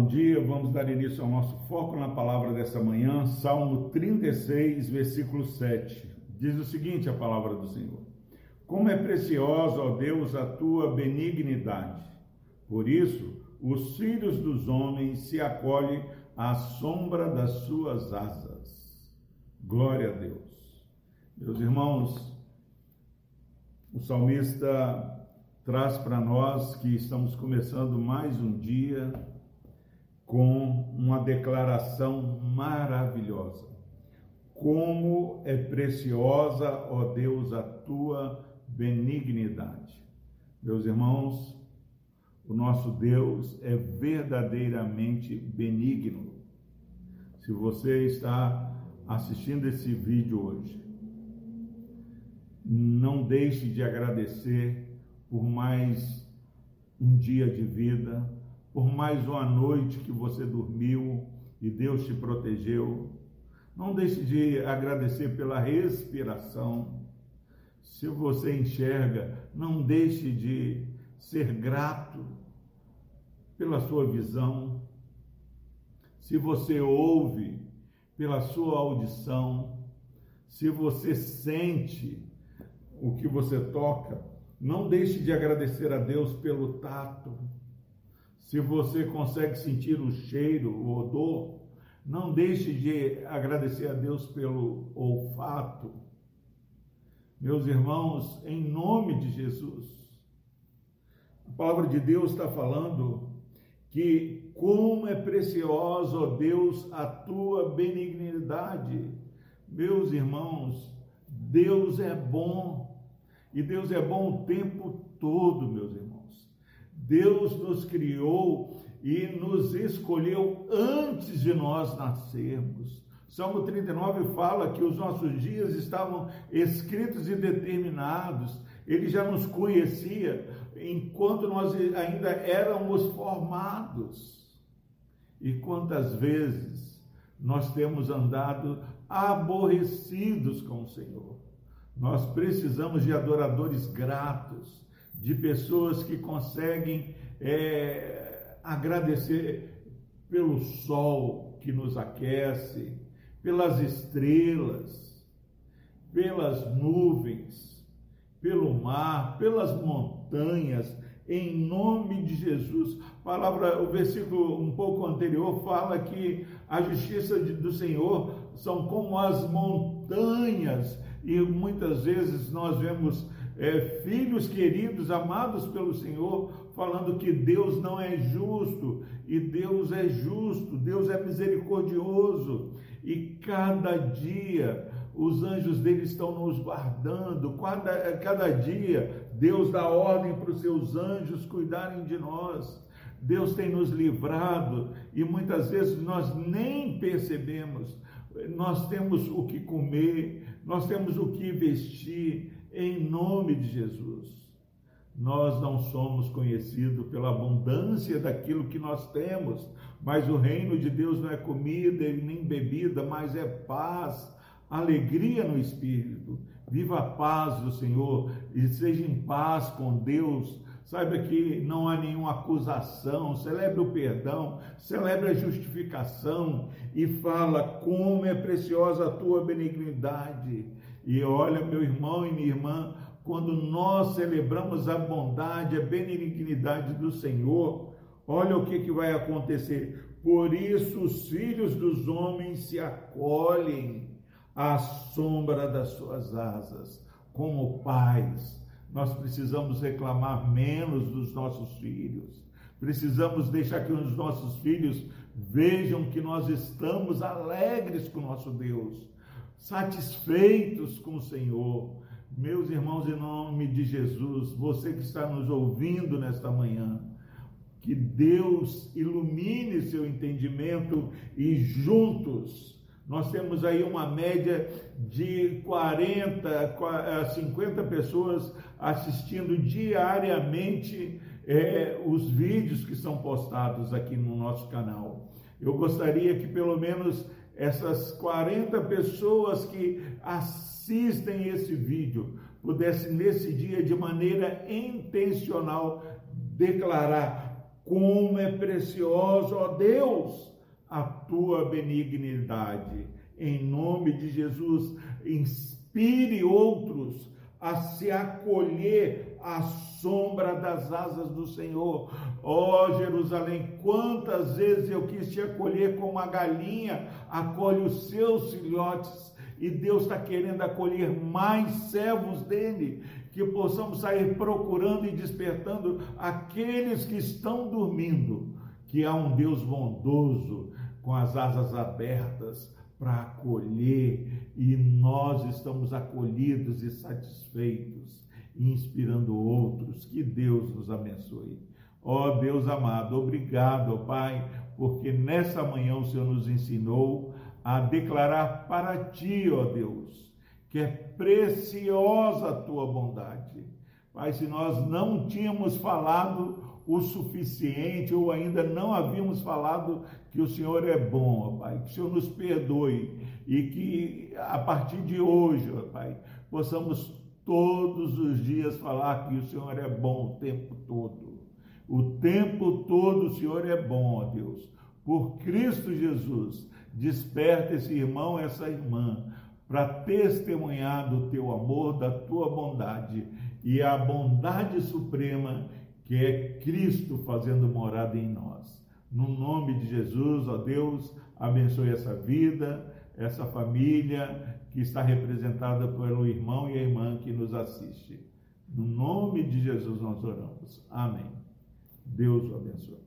bom dia. Vamos dar início ao nosso foco na palavra dessa manhã, Salmo 36, versículo 7. Diz o seguinte: a palavra do Senhor: Como é preciosa, ó Deus, a tua benignidade. Por isso, os filhos dos homens se acolhem à sombra das suas asas. Glória a Deus. Meus irmãos, o salmista traz para nós que estamos começando mais um dia com uma declaração maravilhosa. Como é preciosa, ó Deus, a tua benignidade. Meus irmãos, o nosso Deus é verdadeiramente benigno. Se você está assistindo esse vídeo hoje, não deixe de agradecer por mais um dia de vida, por mais uma noite que você dormiu e Deus te protegeu. Não deixe de agradecer pela respiração. Se você enxerga, não deixe de ser grato pela sua visão. Se você ouve, pela sua audição. Se você sente o que você toca, não deixe de agradecer a Deus pelo tato se você consegue sentir o cheiro, o odor, não deixe de agradecer a Deus pelo olfato. Meus irmãos, em nome de Jesus, a palavra de Deus está falando que como é preciosa, ó Deus, a tua benignidade. Meus irmãos, Deus é bom e Deus é bom o tempo todo, meus irmãos. Deus nos criou e nos escolheu antes de nós nascermos. Salmo 39 fala que os nossos dias estavam escritos e determinados. Ele já nos conhecia enquanto nós ainda éramos formados. E quantas vezes nós temos andado aborrecidos com o Senhor. Nós precisamos de adoradores gratos de pessoas que conseguem é, agradecer pelo sol que nos aquece, pelas estrelas, pelas nuvens, pelo mar, pelas montanhas, em nome de Jesus. palavra, o versículo um pouco anterior fala que a justiça do Senhor são como as montanhas, e muitas vezes nós vemos é, filhos queridos, amados pelo Senhor, falando que Deus não é justo e Deus é justo, Deus é misericordioso e cada dia os anjos dele estão nos guardando, cada, cada dia Deus dá ordem para os seus anjos cuidarem de nós. Deus tem nos livrado e muitas vezes nós nem percebemos. Nós temos o que comer, nós temos o que vestir, em nome de Jesus. Nós não somos conhecidos pela abundância daquilo que nós temos, mas o reino de Deus não é comida nem bebida, mas é paz, alegria no espírito. Viva a paz do Senhor e seja em paz com Deus. Saiba que não há nenhuma acusação, celebre o perdão, celebre a justificação e fala como é preciosa a tua benignidade e olha, meu irmão e minha irmã, quando nós celebramos a bondade, a benignidade do Senhor, olha o que, que vai acontecer. Por isso os filhos dos homens se acolhem à sombra das suas asas, como pais. Nós precisamos reclamar menos dos nossos filhos. Precisamos deixar que os nossos filhos vejam que nós estamos alegres com nosso Deus satisfeitos com o Senhor. Meus irmãos, em nome de Jesus, você que está nos ouvindo nesta manhã, que Deus ilumine seu entendimento e juntos nós temos aí uma média de 40 a 50 pessoas assistindo diariamente é, os vídeos que são postados aqui no nosso canal. Eu gostaria que pelo menos essas 40 pessoas que assistem esse vídeo pudessem nesse dia de maneira intencional declarar como é precioso, ó Deus, a tua benignidade. Em nome de Jesus, inspire outros a se acolher à sombra das asas do Senhor. Ó oh, Jerusalém, quantas vezes eu quis te acolher como a galinha acolhe os seus filhotes, e Deus está querendo acolher mais servos dele, que possamos sair procurando e despertando aqueles que estão dormindo, que há um Deus bondoso, com as asas abertas para acolher e nós estamos acolhidos e satisfeitos, inspirando outros. Que Deus nos abençoe. Ó oh, Deus amado, obrigado, ó Pai, porque nessa manhã o Senhor nos ensinou a declarar para ti, ó Deus, que é preciosa a tua bondade. Pai, se nós não tínhamos falado o suficiente ou ainda não havíamos falado que o Senhor é bom, ó Pai, que o Senhor nos perdoe e que a partir de hoje, ó Pai, possamos todos os dias falar que o Senhor é bom o tempo todo. O tempo todo o Senhor é bom, ó Deus. Por Cristo Jesus, desperta esse irmão, essa irmã, para testemunhar do teu amor, da tua bondade e a bondade suprema que é Cristo fazendo morada em nós. No nome de Jesus, ó Deus, abençoe essa vida, essa família que está representada pelo irmão e a irmã que nos assiste. No nome de Jesus nós oramos. Amém. Deus o abençoe.